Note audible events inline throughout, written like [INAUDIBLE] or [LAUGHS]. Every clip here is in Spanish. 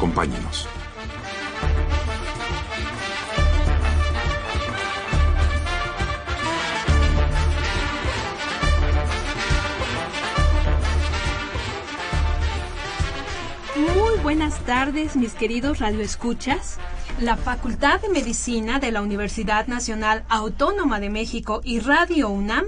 Acompáñenos. Muy buenas tardes, mis queridos radioescuchas. La Facultad de Medicina de la Universidad Nacional Autónoma de México y Radio UNAM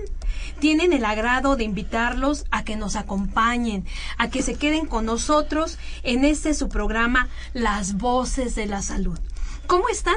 tienen el agrado de invitarlos a que nos acompañen, a que se queden con nosotros en este su programa Las Voces de la Salud. ¿Cómo están?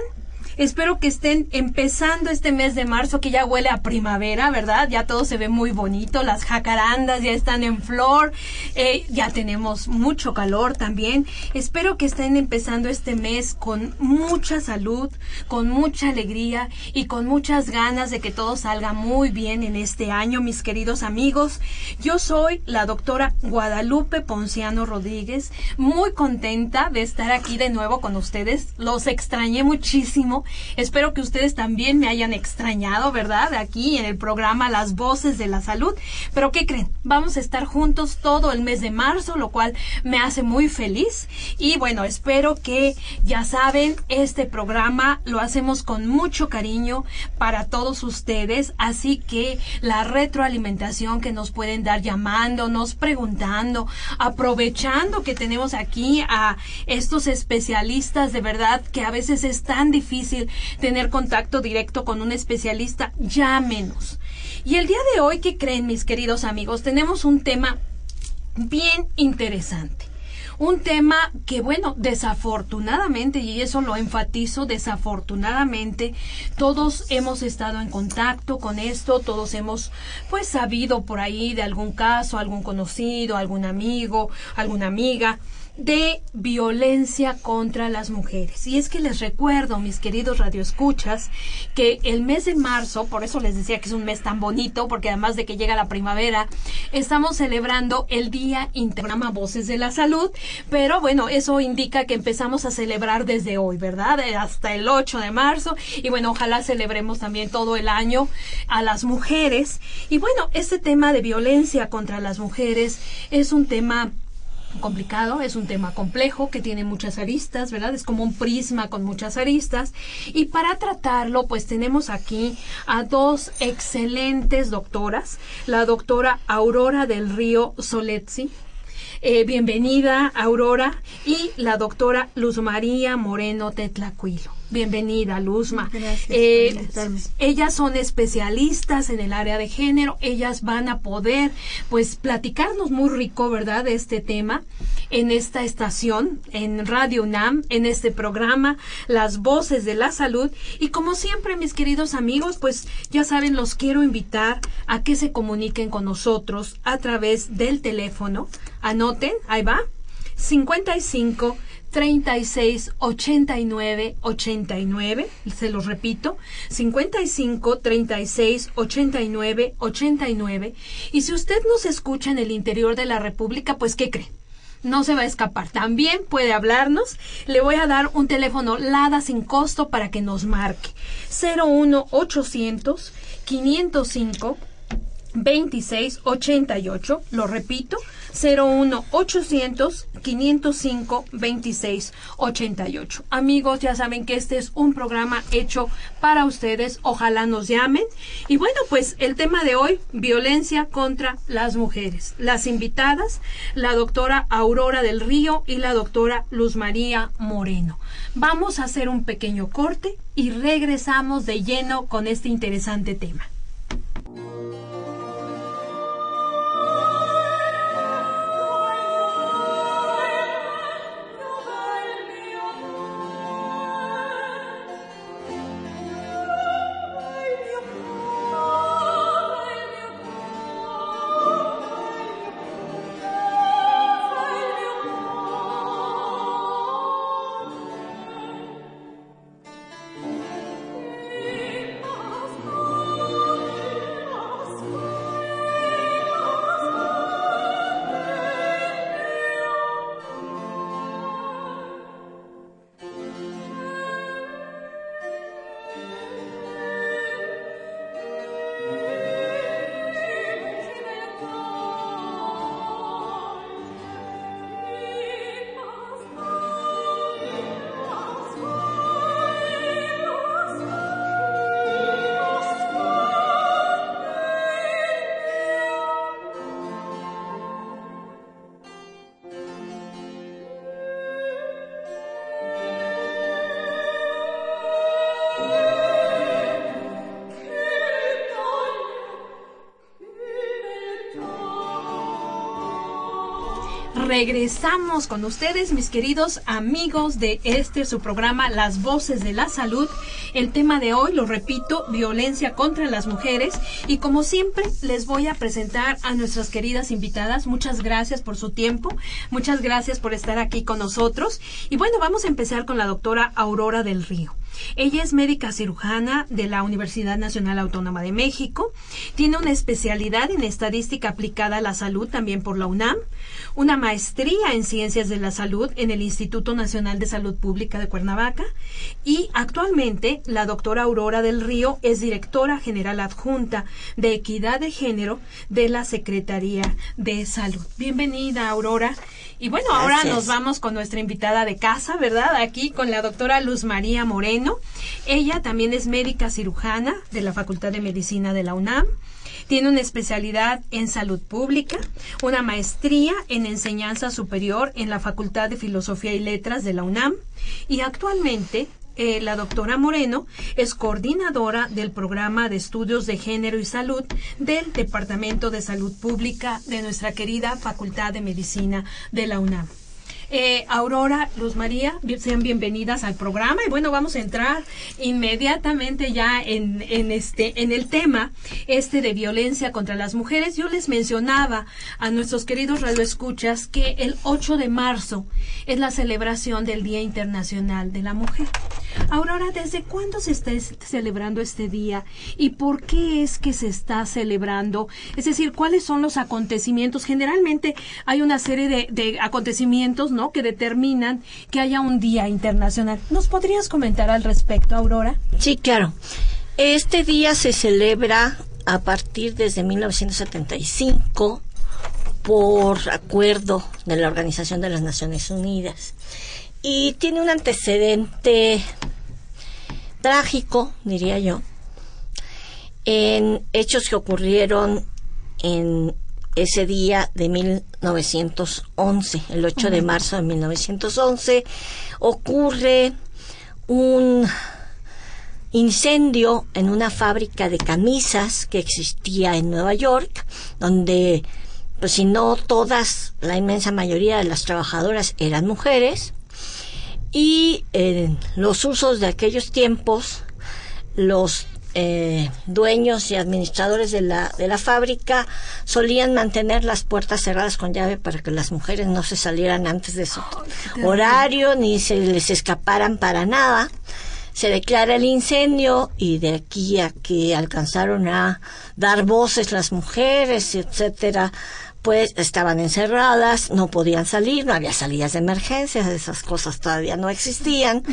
Espero que estén empezando este mes de marzo que ya huele a primavera, ¿verdad? Ya todo se ve muy bonito, las jacarandas ya están en flor, eh, ya tenemos mucho calor también. Espero que estén empezando este mes con mucha salud, con mucha alegría y con muchas ganas de que todo salga muy bien en este año, mis queridos amigos. Yo soy la doctora Guadalupe Ponciano Rodríguez, muy contenta de estar aquí de nuevo con ustedes. Los extrañé muchísimo Espero que ustedes también me hayan extrañado, ¿verdad? Aquí en el programa Las Voces de la Salud. Pero ¿qué creen? Vamos a estar juntos todo el mes de marzo, lo cual me hace muy feliz. Y bueno, espero que ya saben, este programa lo hacemos con mucho cariño para todos ustedes. Así que la retroalimentación que nos pueden dar llamándonos, preguntando, aprovechando que tenemos aquí a estos especialistas de verdad que a veces es tan difícil tener contacto directo con un especialista, ya menos. Y el día de hoy, ¿qué creen mis queridos amigos? Tenemos un tema bien interesante. Un tema que, bueno, desafortunadamente, y eso lo enfatizo, desafortunadamente, todos hemos estado en contacto con esto, todos hemos, pues, sabido por ahí de algún caso, algún conocido, algún amigo, alguna amiga, de violencia contra las mujeres. Y es que les recuerdo, mis queridos radioescuchas, que el mes de marzo, por eso les decía que es un mes tan bonito, porque además de que llega la primavera, estamos celebrando el Día Intergrama Voces de la Salud, pero bueno, eso indica que empezamos a celebrar desde hoy, ¿verdad? Eh, hasta el 8 de marzo, y bueno, ojalá celebremos también todo el año a las mujeres. Y bueno, este tema de violencia contra las mujeres es un tema complicado, es un tema complejo que tiene muchas aristas, ¿verdad? Es como un prisma con muchas aristas. Y para tratarlo, pues tenemos aquí a dos excelentes doctoras, la doctora Aurora del Río Soletzi. Eh, bienvenida, Aurora, y la doctora Luz María Moreno Tetlacuilo. Bienvenida, Luzma. Eh, ellas son especialistas en el área de género. Ellas van a poder, pues, platicarnos muy rico, ¿verdad?, de este tema en esta estación, en Radio UNAM, en este programa, Las Voces de la Salud. Y como siempre, mis queridos amigos, pues, ya saben, los quiero invitar a que se comuniquen con nosotros a través del teléfono. Anoten, ahí va. 55 36 89 89, se los repito, 55 36 89 89. Y si usted nos escucha en el interior de la República, pues ¿qué cree? No se va a escapar. También puede hablarnos. Le voy a dar un teléfono LADA sin costo para que nos marque. 01 800 505 2688. Lo repito, 01 800 505 2688. Amigos, ya saben que este es un programa hecho para ustedes. Ojalá nos llamen. Y bueno, pues el tema de hoy, violencia contra las mujeres. Las invitadas, la doctora Aurora del Río y la doctora Luz María Moreno. Vamos a hacer un pequeño corte y regresamos de lleno con este interesante tema. Regresamos con ustedes, mis queridos amigos de este su programa Las Voces de la Salud. El tema de hoy, lo repito, violencia contra las mujeres. Y como siempre, les voy a presentar a nuestras queridas invitadas. Muchas gracias por su tiempo. Muchas gracias por estar aquí con nosotros. Y bueno, vamos a empezar con la doctora Aurora del Río. Ella es médica cirujana de la Universidad Nacional Autónoma de México. Tiene una especialidad en estadística aplicada a la salud también por la UNAM, una maestría en ciencias de la salud en el Instituto Nacional de Salud Pública de Cuernavaca y actualmente la doctora Aurora del Río es directora general adjunta de equidad de género de la Secretaría de Salud. Bienvenida, Aurora. Y bueno, ahora nos vamos con nuestra invitada de casa, ¿verdad? Aquí con la doctora Luz María Moreno. Ella también es médica cirujana de la Facultad de Medicina de la UNAM. Tiene una especialidad en salud pública, una maestría en enseñanza superior en la Facultad de Filosofía y Letras de la UNAM y actualmente eh, la doctora Moreno es coordinadora del programa de estudios de género y salud del Departamento de Salud Pública de nuestra querida Facultad de Medicina de la UNAM. Eh, Aurora, Luz María, sean bienvenidas al programa y bueno, vamos a entrar inmediatamente ya en, en, este, en el tema este de violencia contra las mujeres. Yo les mencionaba a nuestros queridos radioescuchas que el 8 de marzo es la celebración del Día Internacional de la Mujer. Aurora, ¿desde cuándo se está celebrando este día y por qué es que se está celebrando? Es decir, ¿cuáles son los acontecimientos? Generalmente hay una serie de, acontecimientos ¿no? Que determinan que haya un día internacional. ¿Nos podrías comentar al respecto, Aurora? Sí, claro. Este día se celebra a partir desde 1975 por acuerdo de la Organización de las Naciones Unidas y tiene un antecedente trágico, diría yo, en hechos que ocurrieron en ese día de 1911, el 8 de marzo de 1911, ocurre un incendio en una fábrica de camisas que existía en Nueva York, donde, pues si no todas, la inmensa mayoría de las trabajadoras eran mujeres, y en los usos de aquellos tiempos, los eh, dueños y administradores de la, de la fábrica solían mantener las puertas cerradas con llave para que las mujeres no se salieran antes de su horario ni se les escaparan para nada. Se declara el incendio y de aquí a que alcanzaron a dar voces las mujeres, etcétera, pues estaban encerradas, no podían salir, no había salidas de emergencia, esas cosas todavía no existían.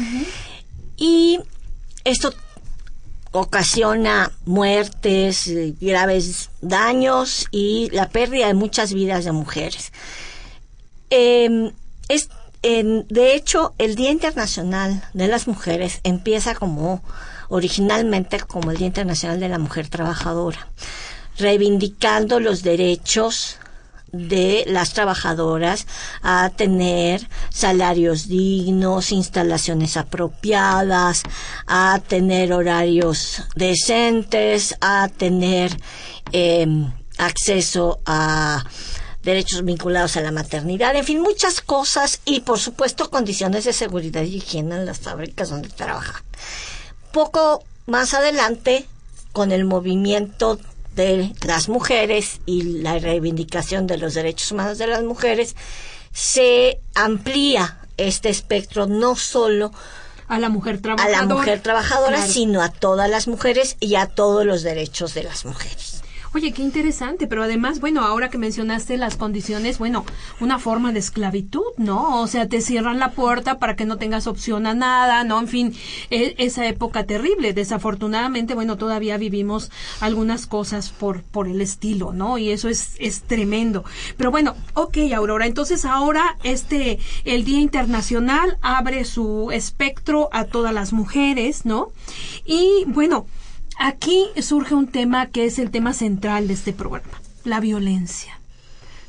Y esto ocasiona muertes, eh, graves daños y la pérdida de muchas vidas de mujeres. Em, es, de hecho, el Día Internacional de las Mujeres empieza como originalmente como el Día Internacional de la Mujer Trabajadora, reivindicando los derechos de las trabajadoras a tener salarios dignos, instalaciones apropiadas, a tener horarios decentes, a tener em, acceso a derechos vinculados a la maternidad, en fin, muchas cosas y por supuesto condiciones de seguridad y higiene en las fábricas donde trabaja. Poco más adelante, con el movimiento de las mujeres y la reivindicación de los derechos humanos de las mujeres, se amplía este espectro no solo a la mujer trabajadora, a la mujer trabajadora sino a todas las mujeres y a todos los derechos de las mujeres. Oye, qué interesante, pero además, bueno, ahora que mencionaste las condiciones, bueno, una forma de esclavitud, ¿no? O sea, te cierran la puerta para que no tengas opción a nada, ¿no? En fin, e, esa época terrible. Desafortunadamente, bueno, todavía vivimos algunas cosas por, por el estilo, ¿no? Y eso es, es tremendo. Pero bueno, ok, Aurora, entonces ahora este, el Día Internacional abre su espectro a todas las mujeres, ¿no? Y bueno, Aquí surge un tema que es el tema central de este programa, la violencia.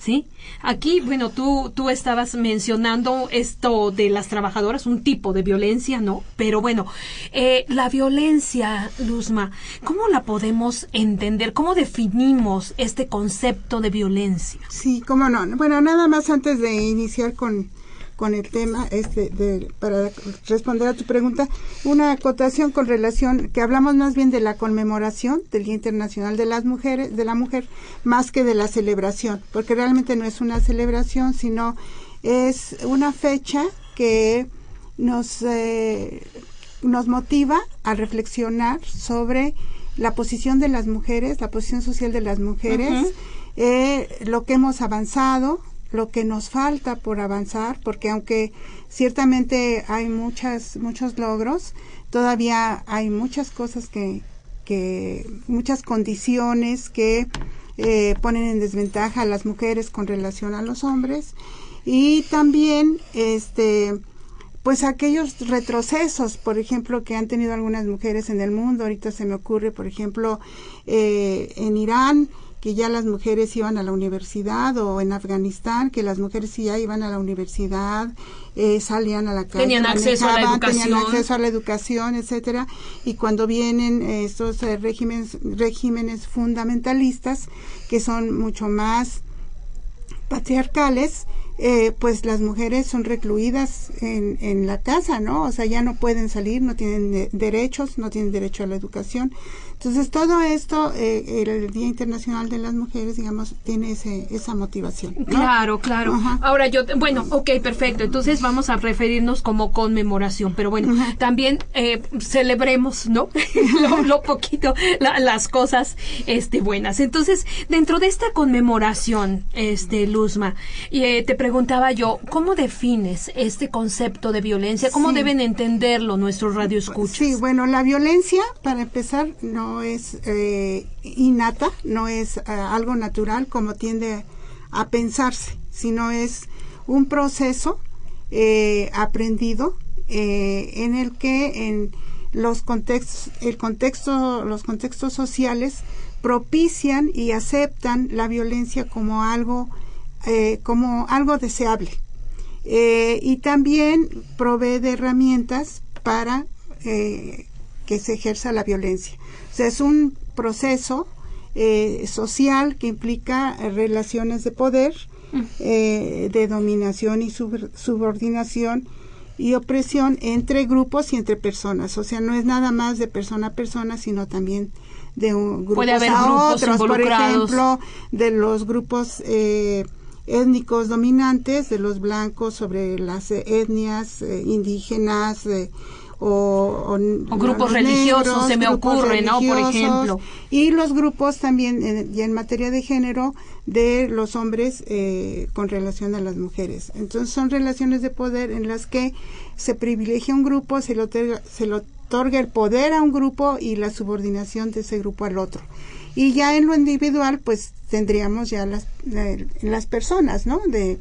¿sí? Aquí, bueno, tú, tú estabas mencionando esto de las trabajadoras, un tipo de violencia, ¿no? Pero bueno, eh, la violencia, Luzma, ¿cómo la podemos entender? ¿Cómo definimos este concepto de violencia? Sí, cómo no. Bueno, nada más antes de iniciar con con el tema este de, para responder a tu pregunta una acotación con relación que hablamos más bien de la conmemoración del Día Internacional de las Mujeres de la mujer más que de la celebración porque realmente no es una celebración sino es una fecha que nos eh, nos motiva a reflexionar sobre la posición de las mujeres la posición social de las mujeres eh, lo que hemos avanzado lo que nos falta por avanzar, porque aunque ciertamente hay muchas, muchos logros, todavía hay muchas cosas que, que muchas condiciones que eh, ponen en desventaja a las mujeres con relación a los hombres y también este pues aquellos retrocesos, por ejemplo, que han tenido algunas mujeres en el mundo. Ahorita se me ocurre, por ejemplo, eh, en Irán, que ya las mujeres iban a la universidad o en Afganistán que las mujeres ya iban a la universidad eh, salían a la calle tenían acceso a la educación tenían acceso a la educación etcétera y cuando vienen estos eh, regímenes regímenes fundamentalistas que son mucho más patriarcales eh, pues las mujeres son recluidas en, en, la casa, ¿no? O sea, ya no pueden salir, no tienen derechos, no tienen derecho a la educación. Entonces, todo esto, eh, el Día Internacional de las Mujeres, digamos, tiene ese, esa motivación. Claro, claro. Ahora yo, bueno, ok, perfecto. Entonces vamos a referirnos como conmemoración, pero bueno, también eh, celebremos, ¿no? [LAUGHS] lo, poquito, las cosas este, buenas. Entonces, dentro de esta conmemoración, este, Luzma, eh, te preguntaba yo, ¿cómo defines este concepto de violencia? ¿Cómo deben entenderlo nuestros radioescuchas? Sí, bueno, la violencia, para empezar, no es eh, innata, no es eh, algo natural como tiende a pensarse, sino es un proceso eh, aprendido en el que en los contextos, el contexto, los contextos sociales propician y aceptan la violencia como algo, como algo deseable. y también provee de herramientas para que se ejerza la violencia es un proceso eh, social que implica eh, relaciones de poder, eh, de dominación y subordinación y opresión entre grupos y entre personas. O sea, no es nada más de persona a persona, sino también de un grupo a otros. Por ejemplo, de los grupos étnicos dominantes, de los blancos sobre las etnias indígenas, o, grupos religiosos, se me ocurre, ¿no? Por ejemplo. Y los grupos también, en, y en materia de género, de los hombres eh, con relación a las mujeres. Entonces son relaciones de poder en las que se privilegia un grupo, se le otorga, se le otorga el poder a un grupo y la subordinación de ese grupo al otro. Y ya en lo individual, pues tendríamos ya las, las personas, ¿no? De,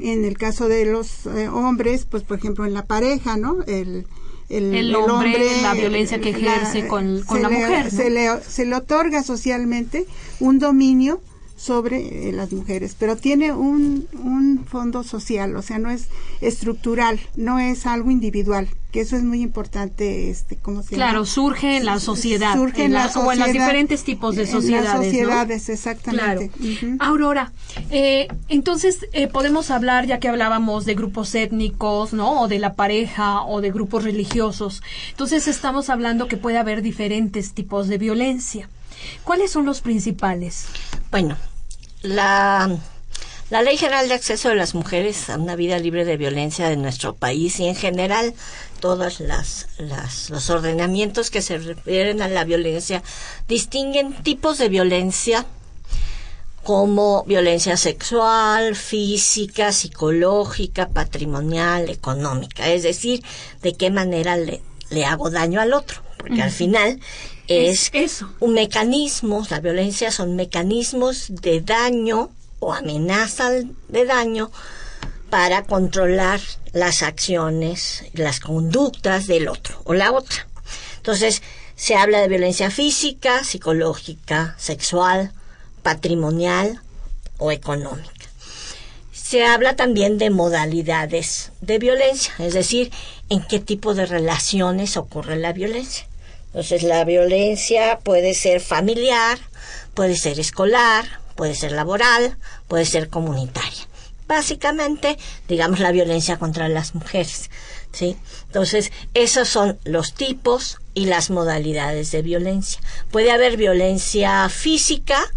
en el caso de los eh, hombres, pues por ejemplo en la pareja, ¿no? El, el, hombre, la violencia que ejerce con, con la mujer. Se, le, se le otorga socialmente un dominio sobre eh, las mujeres, pero tiene un, un fondo social, o sea, no es estructural, no es algo individual, que eso es muy importante, este, ¿cómo se Claro, surge en la sociedad, surge en, la, o en los diferentes tipos de sociedades. En sociedades, exactamente. Aurora, eh, entonces eh, podemos hablar, ya que hablábamos de grupos étnicos, ¿no? O de la pareja, o de grupos religiosos. Entonces estamos hablando que puede haber diferentes tipos de violencia. ¿Cuáles son los principales? Bueno, la, la Ley General de Acceso de las Mujeres a una vida libre de violencia de nuestro país y en general todos las, las, los ordenamientos que se refieren a la violencia distinguen tipos de violencia como violencia sexual, física, psicológica, patrimonial, económica, es decir, de qué manera le, le hago daño al otro, porque al final es, un mecanismo, la violencia son mecanismos de daño o amenaza de daño para controlar las acciones, las conductas del otro o la otra. Entonces, se habla de violencia física, psicológica, sexual, patrimonial o económica. Se habla también de modalidades de violencia, es decir, en qué tipo de relaciones ocurre la violencia. Entonces, la violencia puede ser familiar, puede ser escolar, puede ser laboral, puede ser comunitaria. Básicamente, digamos, la violencia contra las mujeres. ¿sí? Entonces, esos son los tipos y las modalidades de violencia. Puede haber violencia física,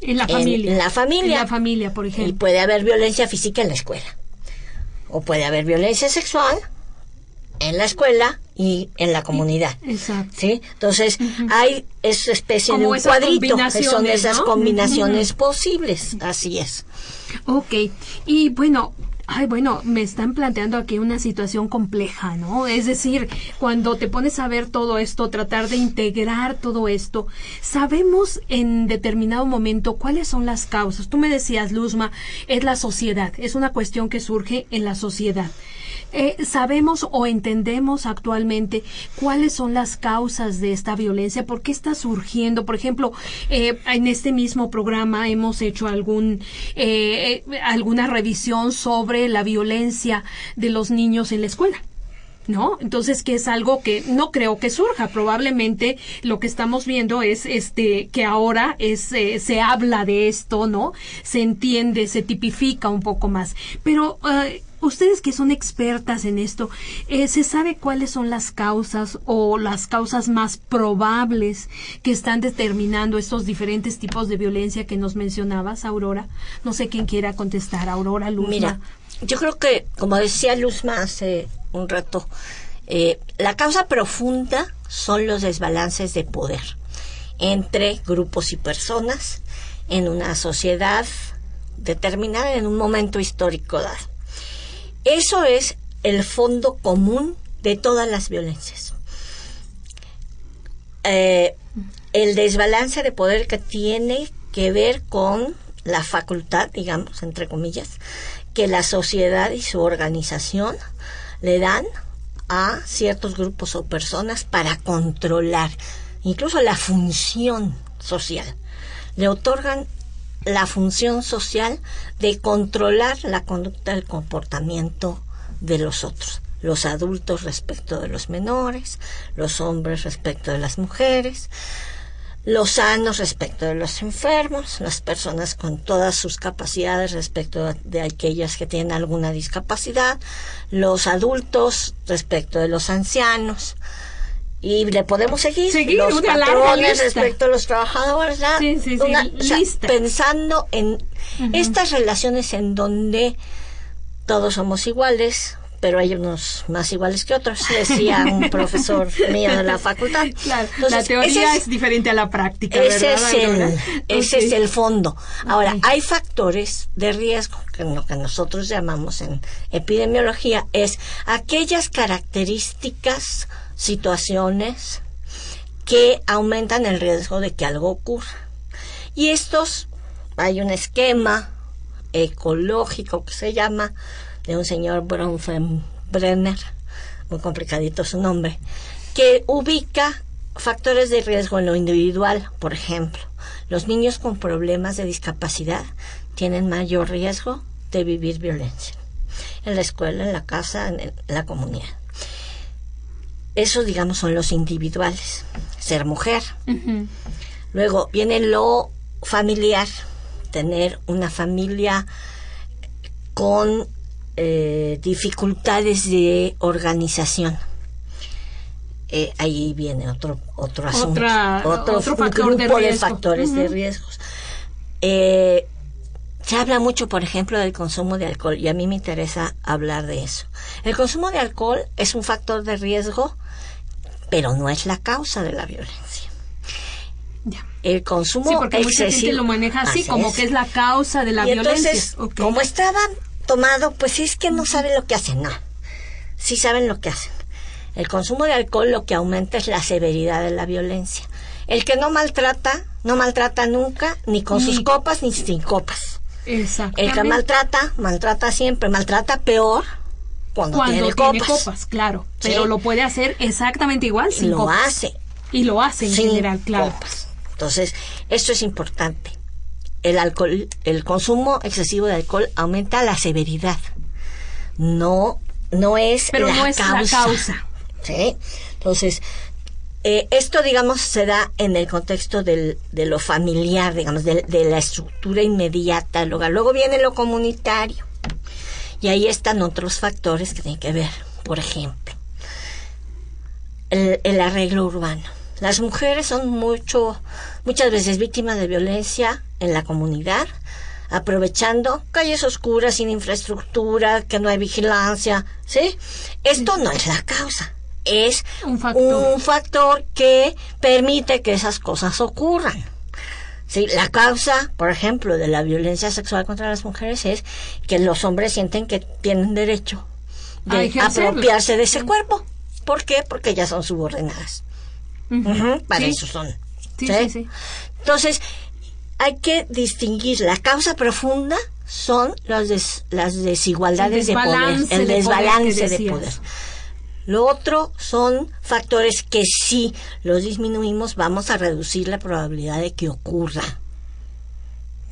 en la familia. En la familia. En la familia, por ejemplo. Y puede haber violencia física en la escuela. O puede haber violencia sexual en la escuela y en la comunidad. Exacto. ¿Sí? Entonces, hay esa especie de un cuadrito, que son esas combinaciones posibles. Así es. Ok. Y bueno, Ay, bueno, me están planteando aquí una situación compleja, ¿no? Es decir, cuando te pones a ver todo esto, tratar de integrar todo esto, sabemos en determinado momento cuáles son las causas. Tú me decías, Luzma, es la sociedad, es una cuestión que surge en la sociedad. Eh, sabemos o entendemos actualmente cuáles son las causas de esta violencia, por qué está surgiendo. Por ejemplo, eh, en este mismo programa hemos hecho algún eh, alguna revisión sobre la violencia de los niños en la escuela. ¿no? Entonces, que es algo que no creo que surja. Probablemente lo que estamos viendo es este que ahora es se habla de esto, ¿no? Se entiende, se tipifica un poco más. Pero ustedes que son expertas en esto, eh, ¿se sabe cuáles son las causas o las causas más probables que están determinando estos diferentes tipos de violencia que nos mencionabas, Aurora? No sé quién quiera contestar, Aurora. Mira, yo creo que, como decía Luzma hace un rato, eh, la causa profunda son los desbalances de poder entre grupos y personas en una sociedad determinada en un momento histórico dado. Eso es el fondo común de todas las violencias. Eh, el desbalance de poder que tiene que ver con la facultad, digamos, entre comillas, que la sociedad y su organización le dan a ciertos grupos o personas para controlar incluso la función social. Le otorgan la función social de controlar la conducta, el comportamiento de los otros, los adultos respecto de los menores, los hombres respecto de las mujeres, los sanos respecto de los enfermos, las personas con todas sus capacidades respecto de aquellas que tienen alguna discapacidad, los adultos respecto de los ancianos, y le podemos seguir, los patrones respecto a los trabajadores pensando en estas relaciones en donde todos somos iguales pero hay unos más iguales que otros decía un [LAUGHS] profesor mío de la facultad. [LAUGHS] Claro, la teoría es, diferente a la práctica ese es el ese es el fondo. Ahora hay factores de riesgo que lo que nosotros llamamos en epidemiología es aquellas características situaciones que aumentan el riesgo de que algo ocurra. Y estos, hay un esquema ecológico que se llama, de un señor Bronfenbrenner, muy complicadito su nombre, que ubica factores de riesgo en lo individual, por ejemplo. Los niños con problemas de discapacidad tienen mayor riesgo de vivir violencia en la escuela, en la casa, en la comunidad. Eso, digamos, son los individuales. Ser mujer. Luego viene lo familiar. Tener una familia con eh, dificultades de organización. Eh, ahí viene otro otro asunto, otro, factor grupo de, factores de riesgos. Eh, se habla mucho, por ejemplo, del consumo de alcohol y a mí me interesa hablar de eso. El consumo de alcohol es un factor de riesgo pero no es la causa de la violencia. El consumo sí, porque mucha gente lo maneja así, como que es la causa de la violencia. Entonces, como estaba tomado, pues es que no saben lo que hacen, no. Sí saben lo que hacen. El consumo de alcohol lo que aumenta es la severidad de la violencia. El que no maltrata, no maltrata nunca, ni con sus copas ni sin copas. El que maltrata, maltrata siempre, maltrata peor cuando, tiene, copas. claro. Pero lo puede hacer exactamente igual sin lo hace. Y lo hace en general, claro. Entonces, esto es importante. El alcohol, el consumo excesivo de alcohol aumenta la severidad. No, no es Pero la no es causa. la causa. ¿sí? Entonces, eh, esto, digamos, se da en el contexto del, de lo familiar, digamos, de, de la estructura inmediata del hogar. Luego viene lo comunitario. Y ahí están otros factores que tienen que ver. Por ejemplo, el, el arreglo urbano. Las mujeres son mucho, muchas veces víctimas de violencia en la comunidad, aprovechando calles oscuras, sin infraestructura, que no hay vigilancia, ¿sí? Esto no es la causa, es Un factor. un factor que permite que esas cosas ocurran. Sí, la causa, por ejemplo, de la violencia sexual contra las mujeres es que los hombres sienten que tienen derecho A de apropiarse de ese cuerpo. ¿Por qué? Porque ya son subordinadas. Para Sí. eso son. Sí, sí, sí. Entonces, hay que distinguir. La causa profunda son las, des- las desigualdades de poder, desbalance el de poder desbalance de poder. Lo otro son factores que si los disminuimos vamos a reducir la probabilidad de que ocurra.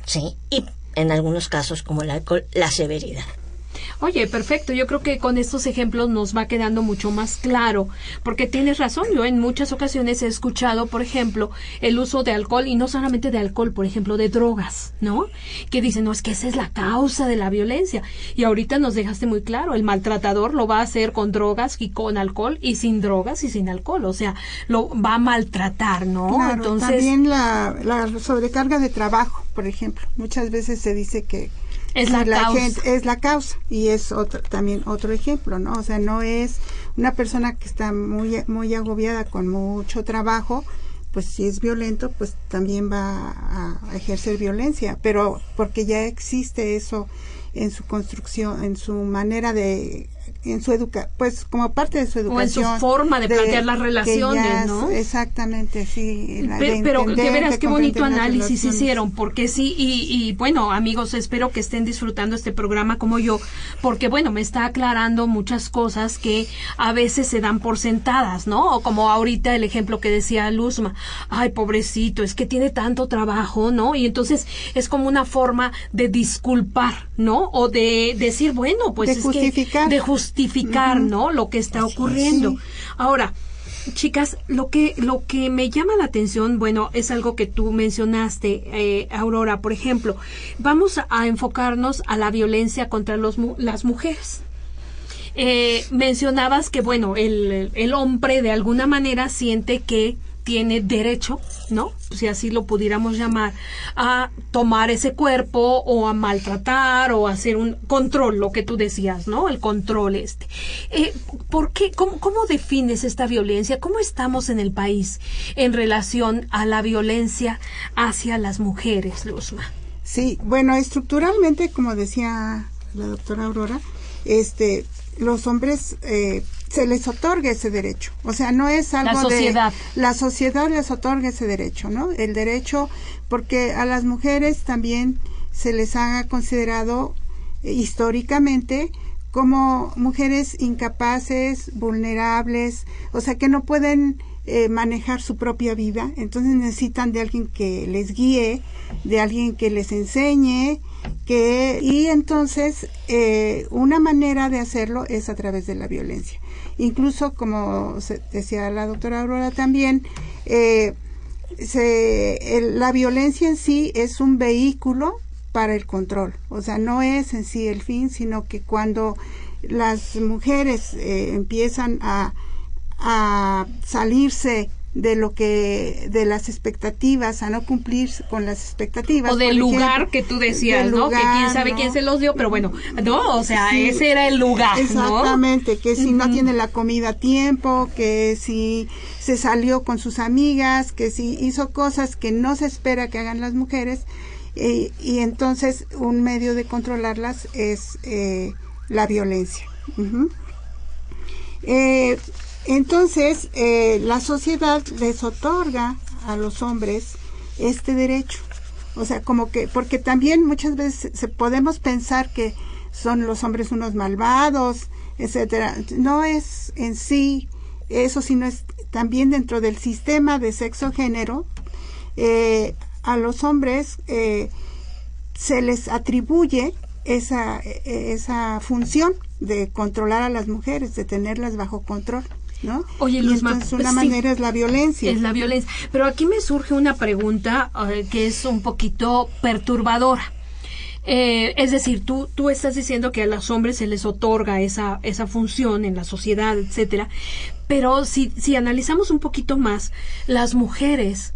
¿Sí? Y en algunos casos, como el alcohol, la severidad. Oye, perfecto. Yo creo que con estos ejemplos nos va quedando mucho más claro, porque tienes razón. Yo en muchas ocasiones he escuchado, por ejemplo, el uso de alcohol y no solamente de alcohol, por ejemplo, de drogas, ¿no? Que dicen, no, es que esa es la causa de la violencia. Y ahorita nos dejaste muy claro, el maltratador lo va a hacer con drogas y con alcohol y sin drogas y sin alcohol. O sea, lo va a maltratar, ¿no? Claro, Entonces, también la, la sobrecarga de trabajo, por ejemplo. Muchas veces se dice que Es la causa. gente es la causa y es otro, también otro ejemplo, ¿no? O sea, no es una persona que está muy muy agobiada con mucho trabajo, pues si es violento, pues también va a, a ejercer violencia, pero porque ya existe eso en su construcción, en su manera de en su educa pues como parte de su O en su educación forma de plantear las relaciones, ya ¿no? exactamente sí la Pe- de Pero de veras qué bonito análisis hicieron, porque sí, y, y bueno, amigos, espero que estén disfrutando este programa como yo, porque bueno, me está aclarando muchas cosas que a veces se dan por sentadas, ¿no? O como ahorita el ejemplo que decía Luzma, ay, pobrecito, es que tiene tanto trabajo, ¿no? Y entonces es como una forma de disculpar, ¿no? O de decir, bueno, pues De es justificar. que de justificar, ¿no? Lo que está ocurriendo. Ahora, chicas, lo que lo que me llama la atención, bueno, es algo que tú mencionaste, eh, Aurora, por ejemplo, vamos a, enfocarnos a la violencia contra los, las mujeres. Eh, mencionabas que, bueno, el, el hombre de alguna manera siente que tiene derecho, ¿no? Si así lo pudiéramos llamar, a tomar ese cuerpo o a maltratar o a hacer un control, lo que tú decías, ¿no? El control este. Eh, ¿Por qué? ¿Cómo, ¿Cómo defines esta violencia? ¿Cómo estamos en el país en relación a la violencia hacia las mujeres, Luzma? Sí, bueno, estructuralmente, como decía la doctora Aurora, este, los hombres eh, se les otorga ese derecho. O sea, no es algo sociedad. de la sociedad les otorga ese derecho, ¿no? El derecho porque a las mujeres también se les ha considerado eh, históricamente como mujeres incapaces, vulnerables, o sea, que no pueden eh, manejar su propia vida, entonces necesitan de alguien que les guíe, de alguien que les enseñe, que y entonces eh, una manera de hacerlo es a través de la violencia. Incluso como se- decía la doctora Aurora también, eh, se, el- la violencia en sí es un vehículo para el control. O sea, no es en sí el fin, sino que cuando las mujeres eh, empiezan a, a salirse de lo que de las expectativas a no cumplir con las expectativas O del lugar ejemplo, que tú decías, ¿no? que quién sabe ¿no? quién se los dio, pero bueno, no, o sea, Sí. ese era el lugar, ¿no? Exactamente, que si no tiene la comida a tiempo, que si se salió con sus amigas, que si hizo cosas que no se espera que hagan las mujeres, eh, y entonces un medio de controlarlas es eh, la violencia. Eh, entonces, eh, la sociedad les otorga a los hombres este derecho. O sea, como que, porque también muchas veces se podemos pensar que son los hombres unos malvados, etcétera. No es en sí eso, sino es también dentro del sistema de sexo género, eh, a los hombres eh, se les atribuye esa, e, esa función de controlar a las mujeres, de tenerlas bajo control. ¿No? Oye, y entonces una manera es la violencia. Es la violencia. Pero aquí me surge una pregunta eh, que es un poquito perturbadora. Eh, es decir, tú, tú estás diciendo que a los hombres se les otorga esa, esa función en la sociedad, etcétera. Pero si, si analizamos un poquito más, las mujeres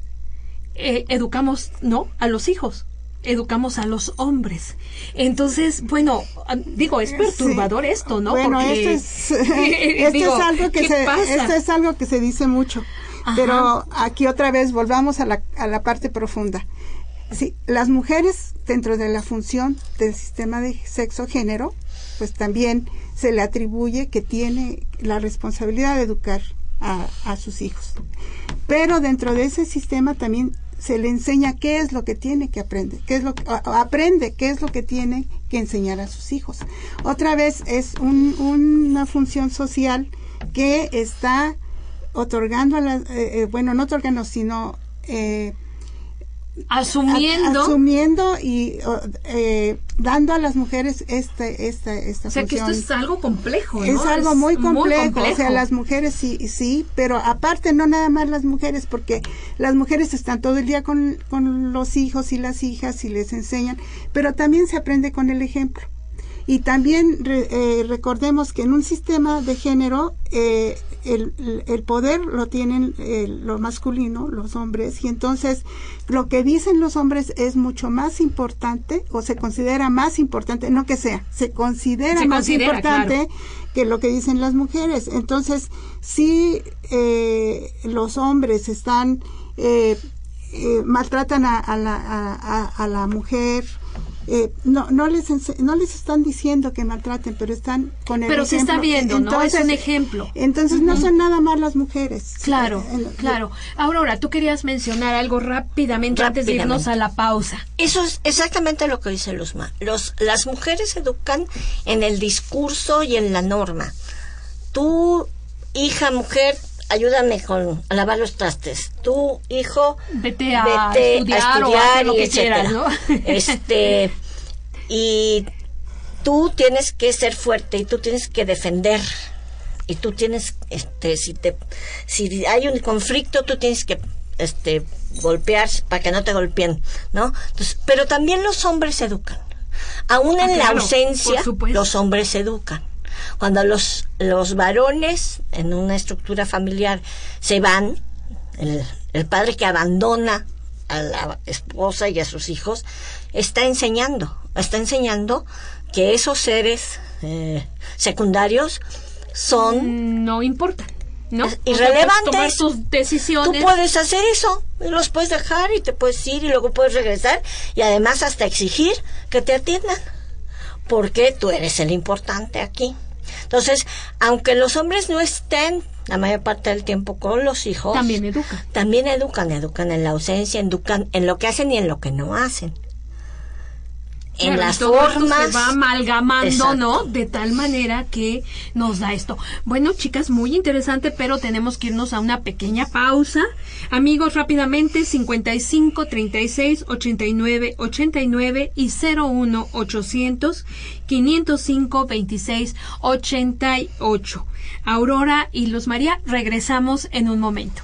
eh, educamos, ¿no? A los hijos educamos a los hombres. Entonces, bueno, ah, digo, es perturbador esto, ¿no? Bueno, esto es, [LAUGHS] [LAUGHS] algo que se, esto es algo que se dice mucho. Pero aquí otra vez volvamos a la, a la parte profunda. Sí, las mujeres dentro de la función del sistema de sexo género, pues también se le atribuye que tiene la responsabilidad de educar a, a sus hijos. Pero dentro de ese sistema también se le enseña qué es lo que tiene que aprender, qué es lo que aprende, qué es lo que tiene que enseñar a sus hijos. Otra vez es una función social que está otorgando a las, eh, eh, bueno, no otorgando, sino eh, asumiendo. Asumiendo y eh, dando a las mujeres este esta esta o sea que esto es algo complejo es algo muy complejo. o sea las mujeres sí sí pero aparte no nada más las mujeres porque las mujeres están todo el día con, con los hijos y las hijas y les enseñan pero también se aprende con el ejemplo y también eh, recordemos que en un sistema de género eh, el, el, poder lo tienen eh, lo masculino, los hombres, y entonces lo que dicen los hombres es mucho más importante o se considera más importante, no que sea, se considera más importante que lo que dicen las mujeres. Entonces, si los hombres están, maltratan a, a, la, a, a la mujer, eh, no, no, les no les están diciendo que maltraten, pero están con el Pero se está viendo, entonces, ¿no? Es un ejemplo. Entonces no son nada más las mujeres. Claro, claro. Aurora, tú querías mencionar algo rápidamente, antes de irnos a la pausa. Eso es exactamente lo que dice Luzma. Los, las mujeres educan en el discurso y en la norma. Tú, hija, mujer, ayúdame con a lavar los trastes. Tu hijo, vete a estudiar, lo que quieras, ¿no? [LAUGHS] Este y tú tienes que ser fuerte y tú tienes que defender y tú tienes este si te si hay un conflicto tú tienes que este golpear para que no te golpeen, ¿no? Entonces, pero también los hombres educan. Aún ah, en la ausencia, los hombres educan. Cuando los, los varones en una estructura familiar se van, el, el padre que abandona a la esposa y a sus hijos, está enseñando, está enseñando que esos seres eh, secundarios son... No importan. ¿no? irrelevantes. tus decisiones. Tú puedes hacer eso, los puedes dejar y te puedes ir y luego puedes regresar y además hasta exigir que te atiendan, porque tú eres el importante aquí. Entonces, aunque los hombres no estén la mayor parte del tiempo con los hijos, también educan. También educan, educan en la ausencia, educan en lo que hacen y en lo que no hacen. En las formas. se va amalgamando, ¿no? De tal manera que nos da esto. Bueno, chicas, muy interesante, pero tenemos que irnos a una pequeña pausa. Amigos, rápidamente, 55 36 89 89 y 01 800 505 26 88. Aurora y Luz María, regresamos en un momento.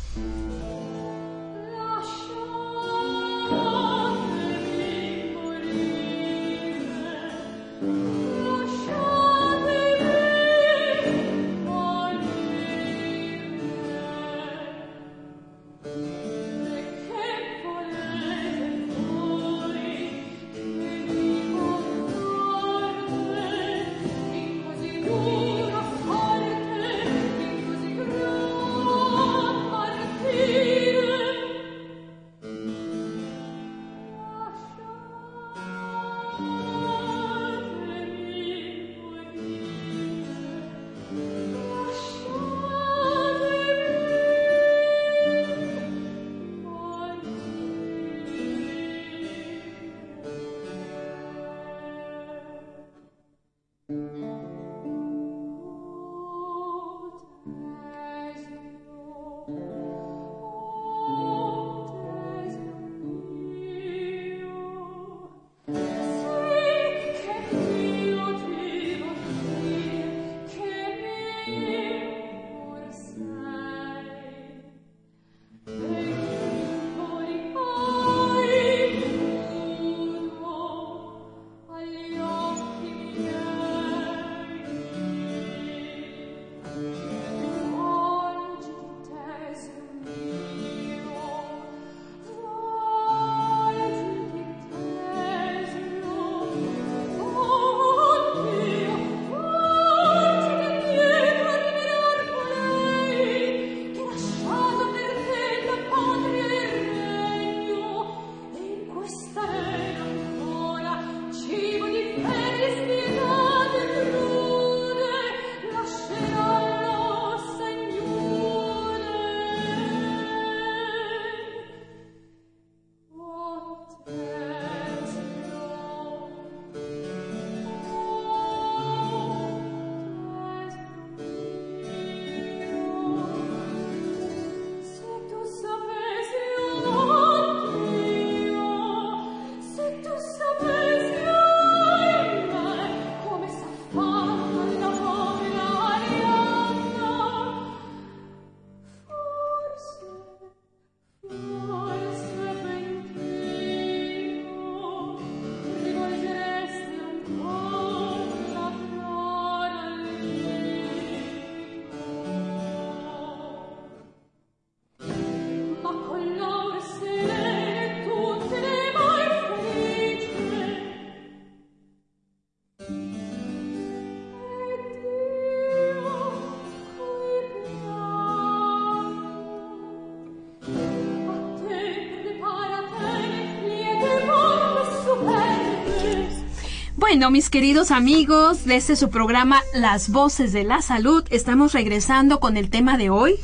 Bueno, mis queridos amigos, desde este su programa Las Voces de la Salud, estamos regresando con el tema de hoy,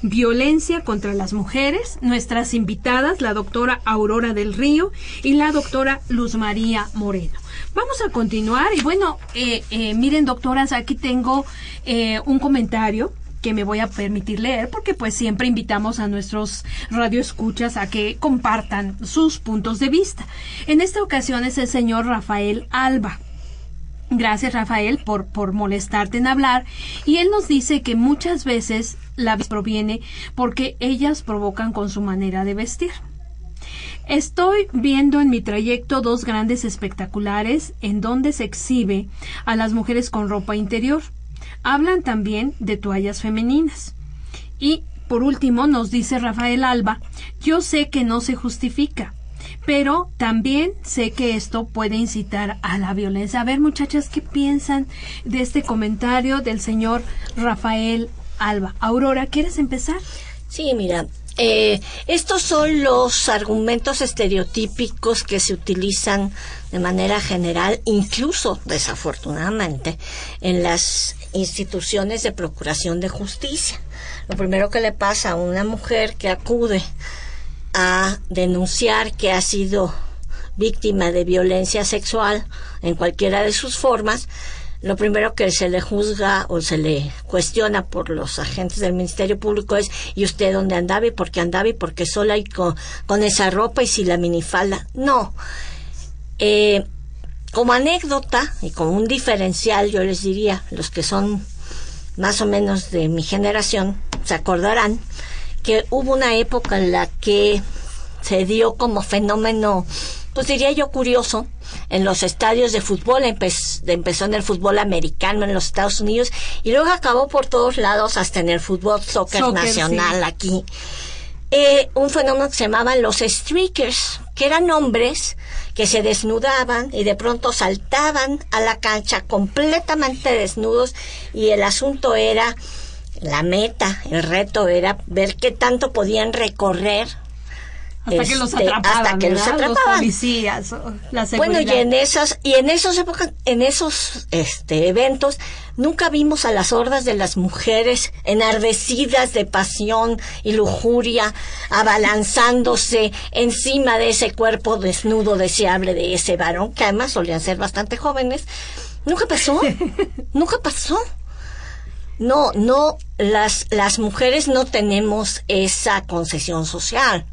violencia contra las mujeres. Nuestras invitadas, la doctora Aurora del Río y la doctora Luz María Moreno. Vamos a continuar y bueno, eh, eh, miren doctoras, aquí tengo eh, un comentario que me voy a permitir leer porque pues siempre invitamos a nuestros radioescuchas a que compartan sus puntos de vista. En esta ocasión es el señor Rafael Alba. Gracias Rafael por, por molestarte en hablar y él nos dice que muchas veces la proviene porque ellas provocan con su manera de vestir. Estoy viendo en mi trayecto dos grandes espectaculares en donde se exhibe a las mujeres con ropa interior. Hablan también de toallas femeninas. Y por último nos dice Rafael Alba, yo sé que no se justifica, pero también sé que esto puede incitar a la violencia. A ver, muchachas, ¿qué piensan de este comentario del señor Rafael Alba? Aurora, ¿quieres empezar? Sí, mira, eh, estos son los argumentos estereotípicos que se utilizan de manera general, incluso desafortunadamente, en las instituciones de procuración de justicia. Lo primero que le pasa a una mujer que acude a denunciar que ha sido víctima de violencia sexual en cualquiera de sus formas, lo primero que se le juzga o se le cuestiona por los agentes del Ministerio Público es ¿y usted dónde andaba y por qué andaba y por qué sola y con, esa ropa y si la minifalda? No. Eh, como anécdota y como un diferencial, yo les diría, los que son más o menos de mi generación, se acordarán que hubo una época en la que se dio como fenómeno, pues diría yo curioso, en los estadios de fútbol, empezó en el fútbol americano en los Estados Unidos y luego acabó por todos lados hasta en el fútbol soccer, nacional aquí. Eh, un fenómeno que se llamaban los streakers, que eran hombres que se desnudaban y de pronto saltaban a la cancha completamente desnudos y el asunto era la meta, el reto era ver qué tanto podían recorrer hasta que los este, atrapaban, hasta que los atrapaban. policías, la Bueno, y en esas y en esos épocas, en esos este eventos nunca vimos a las hordas de las mujeres enardecidas de pasión y lujuria abalanzándose encima de ese cuerpo desnudo deseable de ese varón, que además solían ser bastante jóvenes. Nunca pasó. [LAUGHS] nunca pasó. No, no, las, las mujeres no tenemos esa concesión social.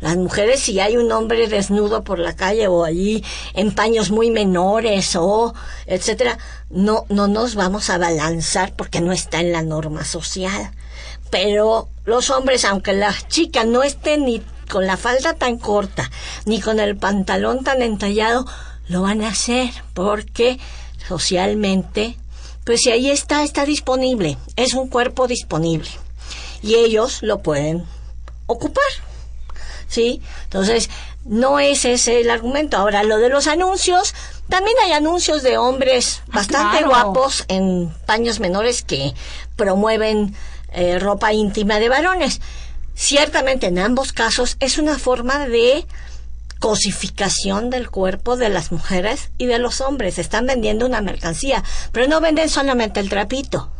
Las mujeres, si hay un hombre desnudo por la calle o allí en paños muy menores o etcétera, no, no nos vamos a balanzar porque no está en la norma social. Pero los hombres, aunque las chicas no estén ni con la falda tan corta, ni con el pantalón tan entallado, lo van a hacer porque socialmente, pues si ahí está, está disponible, es un cuerpo disponible y ellos lo pueden ocupar. ¿sí? Entonces, no es ese el argumento. Ahora, lo de los anuncios, también hay anuncios de hombres ah, bastante guapos en paños menores que promueven eh, ropa íntima de varones. Ciertamente, en ambos casos, es una forma de cosificación del cuerpo de las mujeres y de los hombres. Están vendiendo una mercancía, pero no venden solamente el trapito.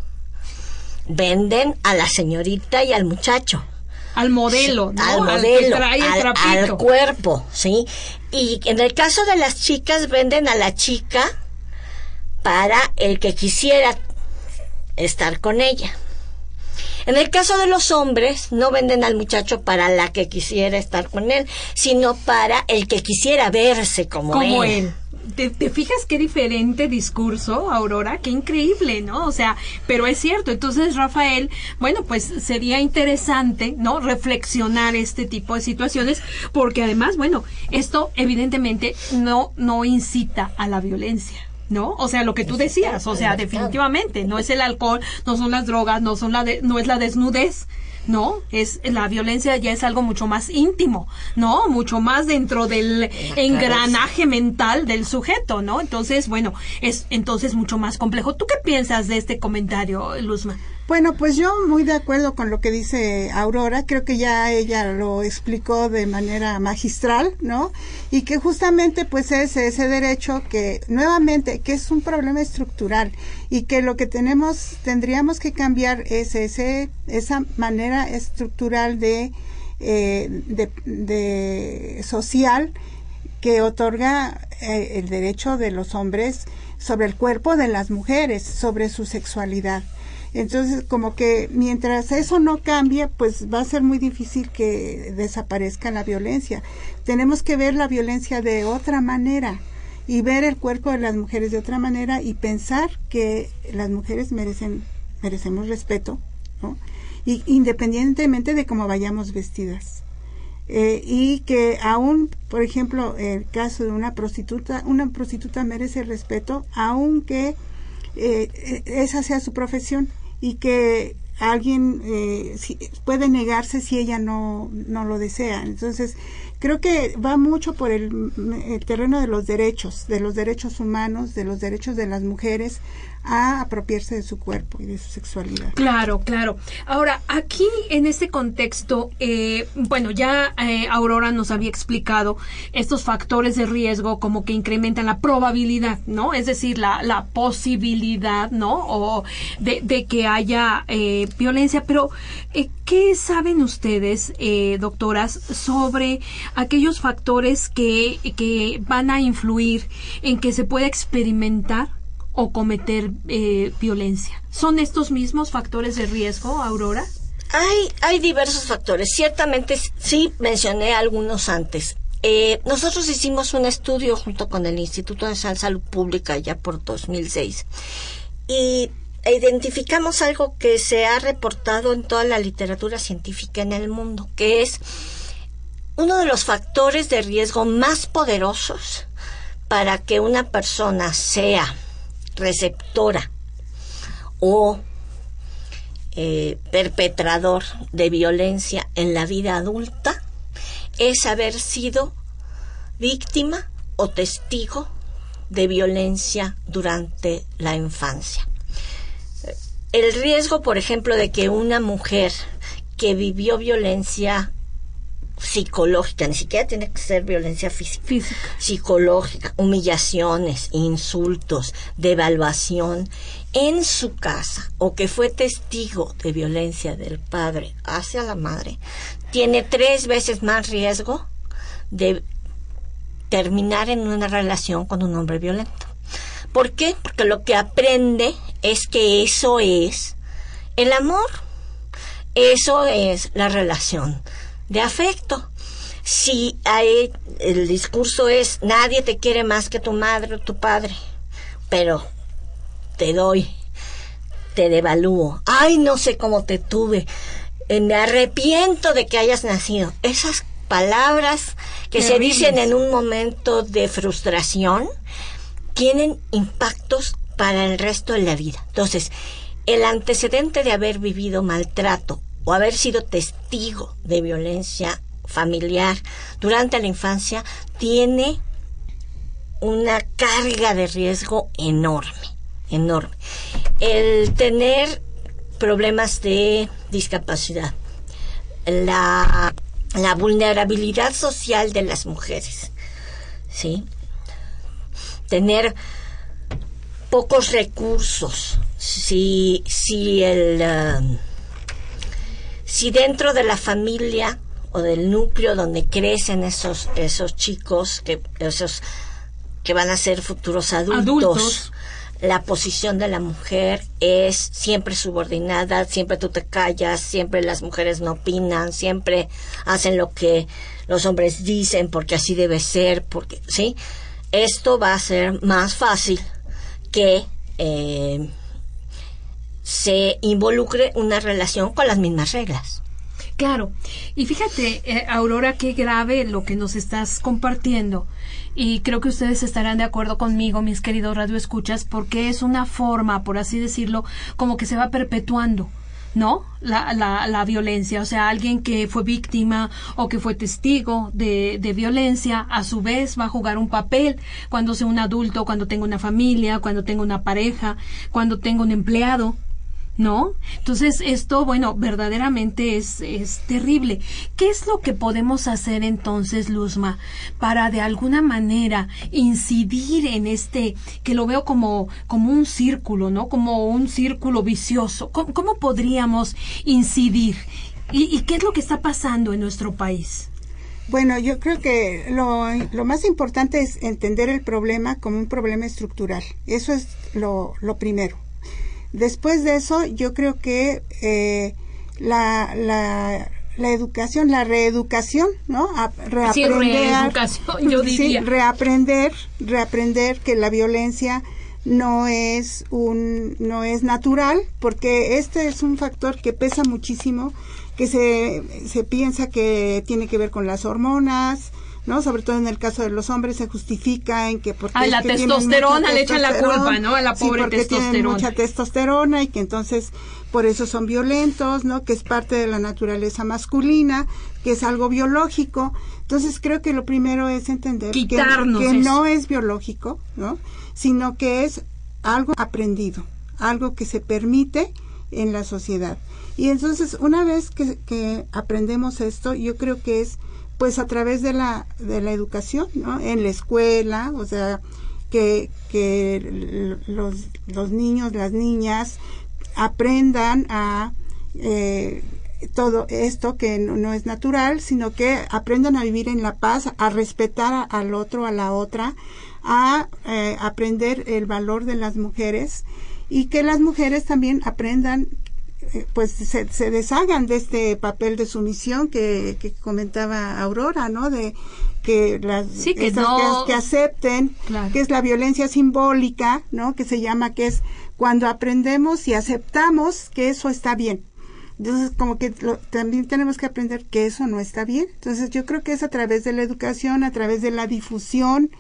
Venden a la señorita y al muchacho al modelo, ¿no? Al modelo, al, cuerpo, ¿sí? Y en el caso de las chicas, venden a la chica para el que quisiera estar con ella. En el caso de los hombres, no venden al muchacho para la que quisiera estar con él, sino para el que quisiera verse como, como él. ¿Te, fijas qué diferente discurso, Aurora? Qué increíble, ¿no? O sea, pero es cierto. Entonces, Rafael, bueno, pues sería interesante, ¿no? Reflexionar este tipo de situaciones, porque además, bueno, esto evidentemente no, no incita a la violencia. ¿No? O sea, lo que tú decías, o sea, definitivamente, no es el alcohol, no son las drogas, no son la no es la desnudez, ¿no? Es la violencia ya es algo mucho más íntimo, ¿no? Mucho más dentro del engranaje mental del sujeto, ¿no? Entonces, bueno, es entonces mucho más complejo. ¿Tú qué piensas de este comentario, Luzma? Bueno, pues yo muy de acuerdo con lo que dice Aurora, creo que ya ella lo explicó de manera magistral, ¿no? Y que justamente pues es ese derecho que nuevamente que es un problema estructural y que lo que tenemos tendríamos que cambiar es ese esa manera estructural de eh, de, social que otorga eh, el derecho de los hombres sobre el cuerpo de las mujeres, sobre su sexualidad. Entonces, como que mientras eso no cambie, pues va a ser muy difícil que desaparezca la violencia. Tenemos que ver la violencia de otra manera y ver el cuerpo de las mujeres de otra manera y pensar que las mujeres merecen merecemos respeto. Y independientemente de cómo vayamos vestidas. Eh, y que aún, por ejemplo, el caso de una prostituta, una prostituta merece respeto, aunque eh, esa sea su profesión y que alguien eh, puede negarse si ella no, no lo desea. Entonces, creo que va mucho por el, el, terreno de los derechos, de los derechos humanos, de los derechos de las mujeres, a apropiarse de su cuerpo y de su sexualidad. Claro, claro. Ahora, aquí en este contexto, eh, bueno, ya eh, Aurora nos había explicado estos factores de riesgo como que incrementan la probabilidad, ¿no? Es decir, la, la posibilidad, ¿no? O de, de que haya eh, violencia. Pero, eh, ¿qué saben ustedes, eh, doctoras, sobre aquellos factores que, que van a influir en que se pueda experimentar o cometer eh, violencia. ¿Son estos mismos factores de riesgo, Aurora? Hay, hay diversos factores. Ciertamente sí mencioné algunos antes. Eh, nosotros hicimos un estudio junto con el Instituto de Salud Pública ya por 2006 y identificamos algo que se ha reportado en toda la literatura científica en el mundo, que es uno de los factores de riesgo más poderosos para que una persona sea receptora o eh, perpetrador de violencia en la vida adulta es haber sido víctima o testigo de violencia durante la infancia. El riesgo, por ejemplo, de que una mujer que vivió violencia psicológica, ni siquiera tiene que ser violencia física, psicológica, humillaciones, insultos, devaluación en su casa o que fue testigo de violencia del padre hacia la madre, tiene tres veces más riesgo de terminar en una relación con un hombre violento. ¿Por qué? Porque lo que aprende es que eso es el amor, eso es la relación de afecto. Si hay, el discurso es nadie te quiere más que tu madre o tu padre, pero te doy, te devalúo, ay no sé cómo te tuve, eh, me arrepiento de que hayas nacido. Esas palabras que se dicen en un momento de frustración tienen impactos para el resto de la vida. Entonces, el antecedente de haber vivido maltrato o haber sido testigo de violencia familiar durante la infancia tiene una carga de riesgo enorme, enorme. El tener problemas de discapacidad, la, la vulnerabilidad social de las mujeres, ¿sí? Tener pocos recursos, si, el... Um, si dentro de la familia o del núcleo donde crecen esos esos chicos que esos que van a ser futuros adultos, la posición de la mujer es siempre subordinada, siempre tú te callas, siempre las mujeres no opinan, siempre hacen lo que los hombres dicen porque así debe ser, porque sí, esto va a ser más fácil que eh, se involucre una relación con las mismas reglas. Claro, y fíjate, eh, Aurora, qué grave lo que nos estás compartiendo. Y creo que ustedes estarán de acuerdo conmigo, mis queridos radioescuchas, porque es una forma, por así decirlo, como que se va perpetuando. ¿no? La, la, la, violencia, o sea, alguien que fue víctima o que fue testigo de, de, violencia, a su vez va a jugar un papel cuando sea un adulto, cuando tenga una familia, cuando tenga una pareja, cuando tenga un empleado, ¿no? Entonces esto, bueno, verdaderamente es, es terrible. ¿Qué es lo que podemos hacer entonces, Luzma, para de alguna manera incidir en este, que lo veo como, como un círculo, ¿no? Como un círculo vicioso. ¿Cómo, podríamos incidir? ¿Y, qué es lo que está pasando en nuestro país? Bueno, yo creo que lo, lo, más importante es entender el problema como un problema estructural. Eso es lo, lo primero. Después de eso, yo creo que eh, la, la, la, educación, la reeducación, ¿no? reaprender, sí, reeducación, yo [LAUGHS] diría. Sí, reaprender, reaprender que la violencia no es un no es natural porque este es un factor que pesa muchísimo que se, se piensa que tiene que ver con las hormonas ¿no? Sobre todo en el caso de los hombres se justifica en que porque a la testosterona le echan la culpa, ¿no? A la pobre sí, porque Tienen mucha testosterona y que entonces por eso son violentos, ¿no? Que es parte de la naturaleza masculina, que es algo biológico. Entonces creo que lo primero es entender que, que no es biológico, ¿no? Sino que es algo aprendido, algo que se permite en la sociedad. Y entonces, una vez que, que aprendemos esto, yo creo que es pues a través de la, de la educación, ¿no? En la escuela, o sea, que, que los, los niños, las niñas aprendan a eh, todo esto que no, es natural, sino que aprendan a vivir en la paz, a respetar al otro, a la otra, a eh, aprender el valor de las mujeres y que las mujeres también aprendan pues se, se, deshagan de este papel de sumisión que, que comentaba Aurora, ¿no? De que las que, no... que, acepten que es la violencia simbólica, ¿no? Que se llama que es cuando aprendemos y aceptamos que eso está bien. Entonces, como que también tenemos que aprender que eso no está bien. Entonces, yo creo que es a través de la educación, a través de la difusión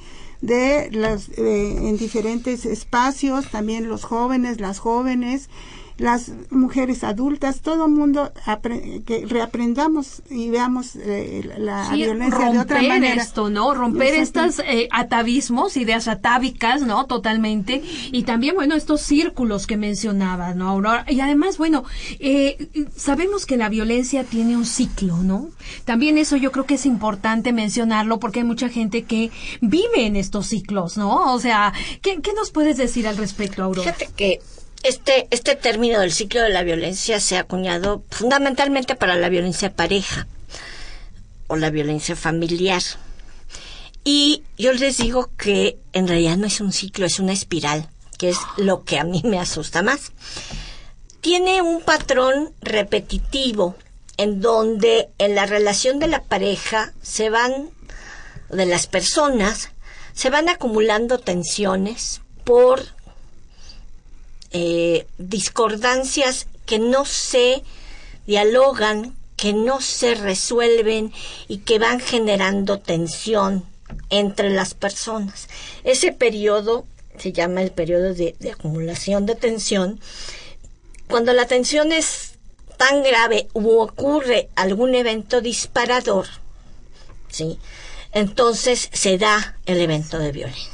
de las eh, en diferentes espacios, también los jóvenes, las jóvenes, las mujeres adultas, todo el mundo que reaprendamos y veamos eh, la violencia de otra manera. esto, ¿no? Romper estos eh, atavismos, ideas atávicas, ¿no? Totalmente. Y también, bueno, estos círculos que mencionaba, ¿no, Aurora? Y además, bueno, eh, sabemos que la violencia tiene un ciclo, ¿no? También eso yo creo que es importante mencionarlo porque hay mucha gente que vive en estos ciclos, ¿no? O sea, ¿qué, qué nos puedes decir al respecto, Aurora? Fíjate que este, este término del ciclo de la violencia se ha acuñado fundamentalmente para la violencia pareja o la violencia familiar. Y yo les digo que en realidad no es un ciclo, es una espiral, que es lo que a mí me asusta más. Tiene un patrón repetitivo en donde en la relación de la pareja se van, de las personas, se van acumulando tensiones por eh, discordancias que no se dialogan, que no se resuelven y que van generando tensión entre las personas. Ese periodo se llama el periodo de, de acumulación de tensión. Cuando la tensión es tan grave o ocurre algún evento disparador, ¿sí? entonces se da el evento de violencia.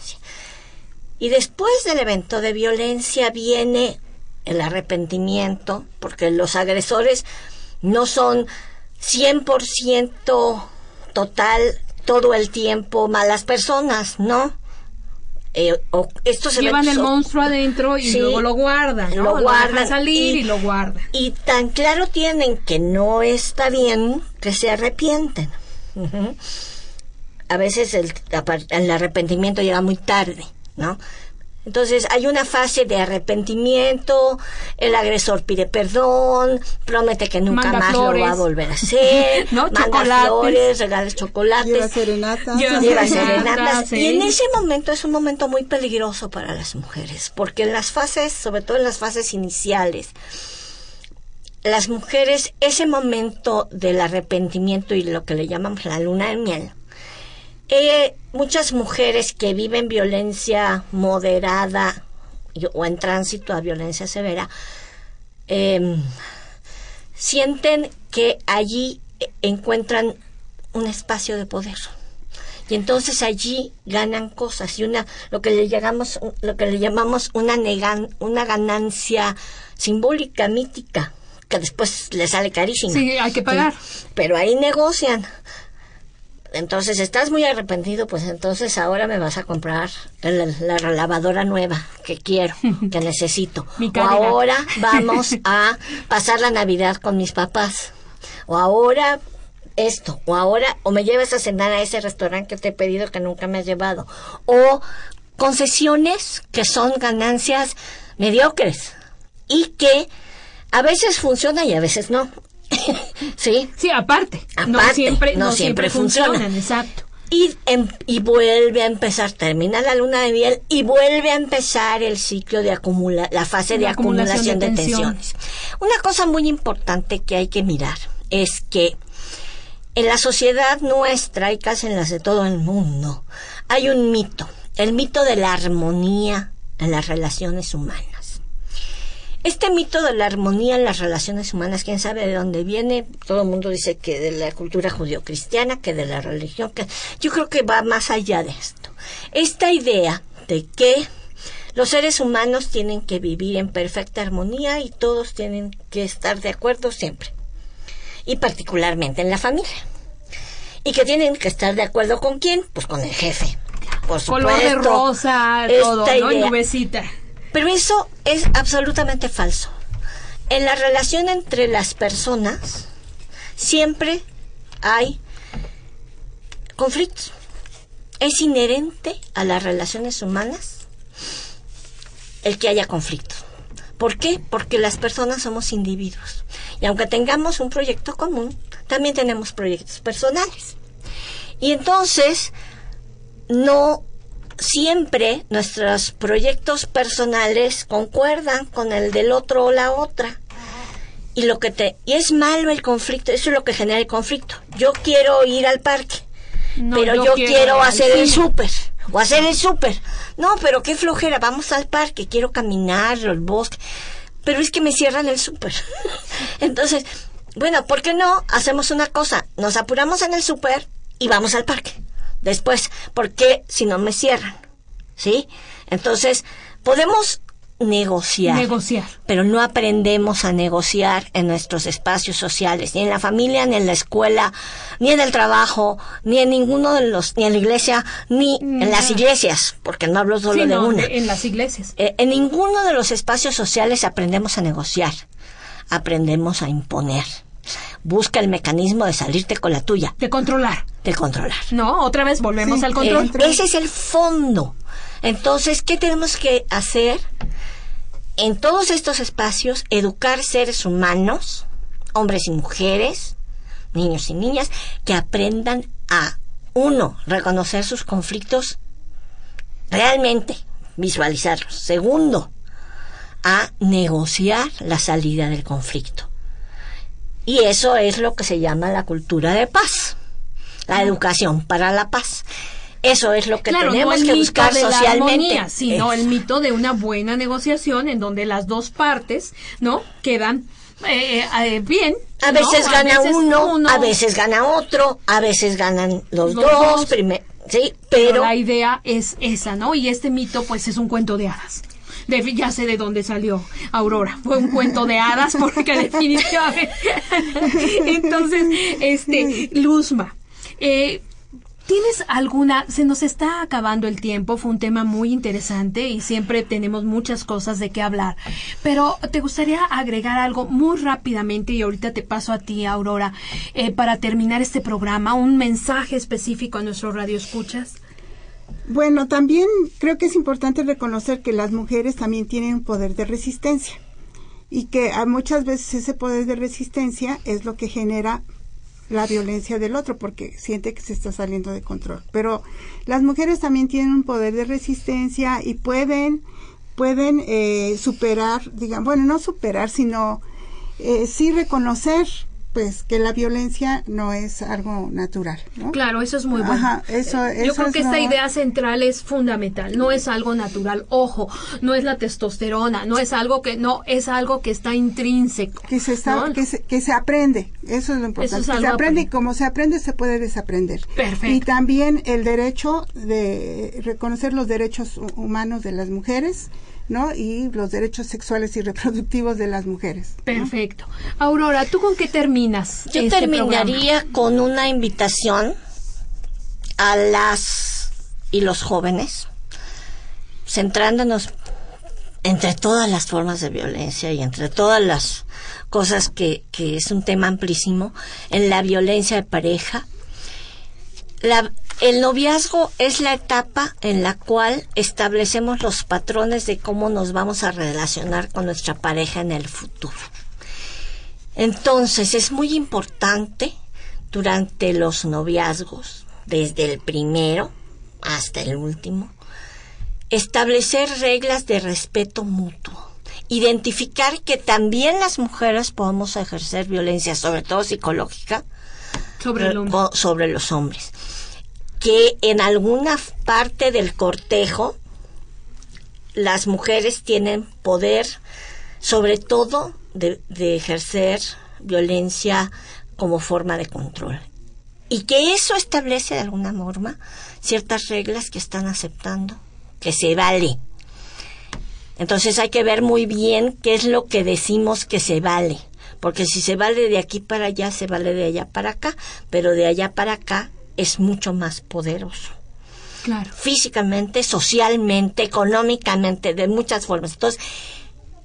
Y después del evento de violencia viene el arrepentimiento, porque los agresores no son 100% total todo el tiempo malas personas, ¿no? Eh, o estos llevan el monstruo adentro y luego lo guardan ¿no? lo guardan salir y, lo guardan y tan claro tienen que no está bien que se arrepienten a veces el, el arrepentimiento llega muy tarde ¿no? Entonces hay una fase de arrepentimiento, el agresor pide perdón, promete que nunca más lo va a volver a [LAUGHS] hacer, ¿No? manda flores, regala chocolates, lleva serenatas, lleva, serenatas. Y en ese momento es un momento muy peligroso para las mujeres, porque en las fases, sobre todo en las fases iniciales, las mujeres, ese momento del arrepentimiento y lo que le llamamos la luna de miel, eh, muchas mujeres que viven violencia moderada o en tránsito a violencia severa em, sienten que allí encuentran un espacio de poder y entonces allí ganan cosas y una lo que le llamamos lo que le llamamos una negan, una ganancia simbólica, mítica, que después le sale carísima. Sí, hay que pagar. Pero ahí negocian. Entonces, estás muy arrepentido, pues entonces ahora me vas a comprar el- la, lavadora nueva que quiero, que [LAUGHS] necesito. Mi o ahora [LAUGHS] vamos a pasar la Navidad con mis papás. O ahora esto. O ahora, o me llevas a cenar a ese restaurante que te he pedido que nunca me has llevado. O concesiones que son ganancias mediocres y que a veces funcionan y a veces no. [COUGHS] ¿Sí? Sí, aparte. no siempre, no no siempre siempre funciona. funcionan, exacto. Y, em- y vuelve a empezar, termina la luna de miel y vuelve a empezar el ciclo de acumula, la fase de La acumulación acumulación de, de tensión. tensiones. Una cosa muy importante que hay que mirar es que en la sociedad nuestra y casi en las de todo el mundo hay un mito, el mito de la armonía en las relaciones humanas. Este mito de la armonía en las relaciones humanas, quién sabe de dónde viene, todo el mundo dice que de la cultura judio-cristiana, que de la religión, que yo creo que va más allá de esto. Esta idea de que los seres humanos tienen que vivir en perfecta armonía y todos tienen que estar de acuerdo siempre. Y particularmente en la familia. Y que tienen que estar de acuerdo con quién? Pues con el jefe. Por Color de rosa, todo, ¿no? Y idea. nubecita. Pero eso es absolutamente falso. En la relación entre las personas siempre hay conflictos. Es inherente a las relaciones humanas el que haya conflictos. ¿Por qué? Porque las personas somos individuos. Y aunque tengamos un proyecto común, también tenemos proyectos personales. Y entonces, no siempre nuestros proyectos personales concuerdan con el del otro o la otra. Y lo que te y es malo el conflicto, eso es lo que genera el conflicto. Yo quiero ir al parque, No, pero yo, quiero, hacer el súper o hacer el súper. No, pero qué flojera, vamos al parque, quiero caminar al bosque. Pero es que me cierran el súper. [LAUGHS] Entonces, bueno, ¿por qué no hacemos una cosa? Nos apuramos en el súper y vamos al parque. Después, porque si no me cierran. ¿Sí? Entonces, podemos negociar. Negociar. Pero no aprendemos a negociar en nuestros espacios sociales, ni en la familia, ni en la escuela, ni en el trabajo, ni en ninguno de los, ni en la iglesia, ni en las iglesias, porque no hablo solo Sí, de no, una. en las iglesias. Eh, en ninguno de los espacios sociales aprendemos a negociar, aprendemos a imponer. Busca el mecanismo de salirte con la tuya, De controlar. de controlar. ¿No? Otra vez volvemos Sí, al control. Eh, ese es el fondo. Entonces, ¿qué tenemos que hacer? En todos estos espacios, educar seres humanos, hombres y mujeres, niños y niñas, que aprendan a, uno, reconocer sus conflictos realmente, visualizarlos. Segundo, a negociar la salida del conflicto. Y eso es lo que se llama la cultura de paz, la educación para la paz. Eso es lo que claro, tenemos no que buscar de la socialmente. armonía, sino el mito de una buena negociación en donde las dos partes, ¿no? Quedan eh, eh, bien. A ¿no? veces gana veces uno, a veces gana otro, a veces ganan los, Los dos, sí, Pero pero la idea es esa, ¿no? Y este mito, pues, es un cuento de hadas. Ya sé de dónde salió Aurora. Fue un cuento de hadas porque [LAUGHS] definitivamente. [LAUGHS] Entonces, este, Luzma, eh, ¿Tienes alguna, se nos está acabando el tiempo, fue un tema muy interesante y siempre tenemos muchas cosas de qué hablar, pero ¿te gustaría agregar algo muy rápidamente y ahorita te paso a ti, Aurora, eh, para terminar este programa, un mensaje específico a nuestro radio escuchas? Bueno, también creo que es importante reconocer que las mujeres también tienen un poder de resistencia y que muchas veces ese poder de resistencia es lo que genera la violencia del otro porque siente que se está saliendo de control. Pero las mujeres también tienen un poder de resistencia y pueden pueden eh, superar, digamos, bueno, no superar, sino eh, sí reconocer pues que la violencia no es algo natural, ¿no? Claro, eso es muy bueno. Ajá, eso- Yo eso creo es que esta idea central es fundamental, no es algo natural. Ojo, no es la testosterona, no es algo que no es algo que está intrínseco. que se está ¿no? que se, que se aprende eso es lo importante es que se aprende y como se aprende se puede desaprender Perfecto. y también el derecho de reconocer los derechos hu- humanos de las mujeres ¿no? Y los derechos sexuales y reproductivos de las mujeres. Perfecto. Aurora, ¿tú con qué terminas? Yo este terminaría programa? con una invitación a las y los jóvenes, centrándonos entre todas las formas de violencia y entre todas las cosas que, que es un tema amplísimo, en la violencia de pareja. La, el noviazgo es la etapa en la cual establecemos los patrones de cómo nos vamos a relacionar con nuestra pareja en el futuro. Entonces es muy importante durante los noviazgos, desde el primero hasta el último, establecer reglas de respeto mutuo. Identificar que también las mujeres podemos ejercer violencia, sobre todo psicológica, Sobre el hombre. o- sobre los hombres. Que en alguna parte del cortejo las mujeres tienen poder, sobre todo de, de ejercer violencia como forma de control. Y que eso establece de alguna forma ciertas reglas que están aceptando, que se vale. Entonces hay que ver muy bien qué es lo que decimos que se vale. Porque si se vale de aquí para allá, se vale de allá para acá, pero de allá para acá es mucho más poderoso. Claro. Físicamente, socialmente, económicamente, de muchas formas. Entonces,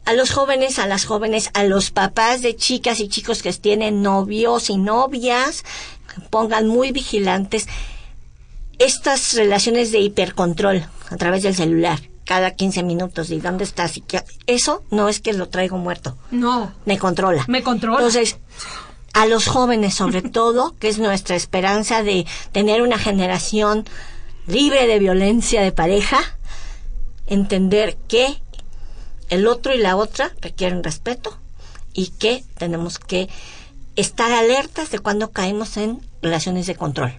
a los jóvenes, a las jóvenes, a los papás de chicas y chicos que tienen novios y novias, pongan muy vigilantes estas relaciones de hipercontrol a través del celular cada 15 minutos y dónde estás y qué- eso no es que lo traigo muerto. No. me controla. Me controla. entonces a los jóvenes sobre [LAUGHS] todo que es nuestra esperanza de tener una generación libre de violencia de pareja entender que el otro y la otra requieren respeto y que tenemos que estar alertas de cuando caemos en relaciones de control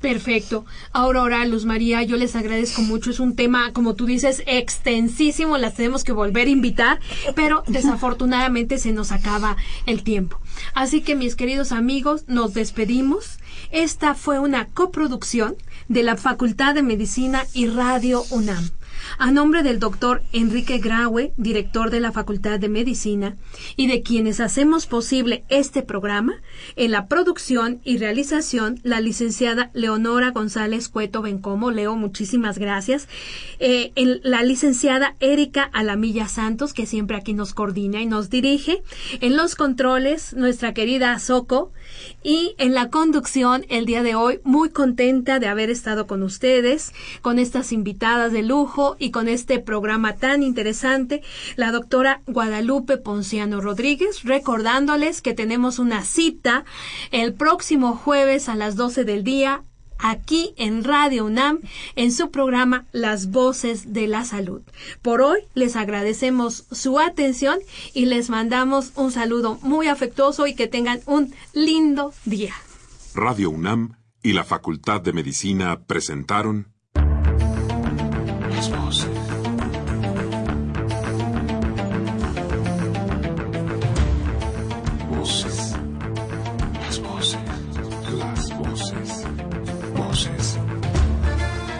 Perfecto. Aurora, Luz María, yo les agradezco mucho. Es un tema, como tú dices, extensísimo. Las tenemos que volver a invitar, pero desafortunadamente se nos acaba el tiempo. Así que, mis queridos amigos, nos despedimos. Esta fue una coproducción de la Facultad de Medicina y Radio UNAM. A nombre del doctor Enrique Graue, director de la Facultad de Medicina, y de quienes hacemos posible este programa, en la producción y realización, la licenciada Leonora González Cueto Bencomo. Leo, muchísimas gracias. Eh, en la licenciada Erika Alamilla Santos, que siempre aquí nos coordina y nos dirige. En los controles, nuestra querida Soco. Y en la conducción, el día de hoy, muy contenta de haber estado con ustedes, con estas invitadas de lujo y con este programa tan interesante, la doctora Guadalupe Ponciano Rodríguez, recordándoles que tenemos una cita el próximo jueves a las 12 del día aquí en Radio UNAM en su programa Las Voces de la Salud. Por hoy les agradecemos su atención y les mandamos un saludo muy afectuoso y que tengan un lindo día. Radio UNAM y la Facultad de Medicina presentaron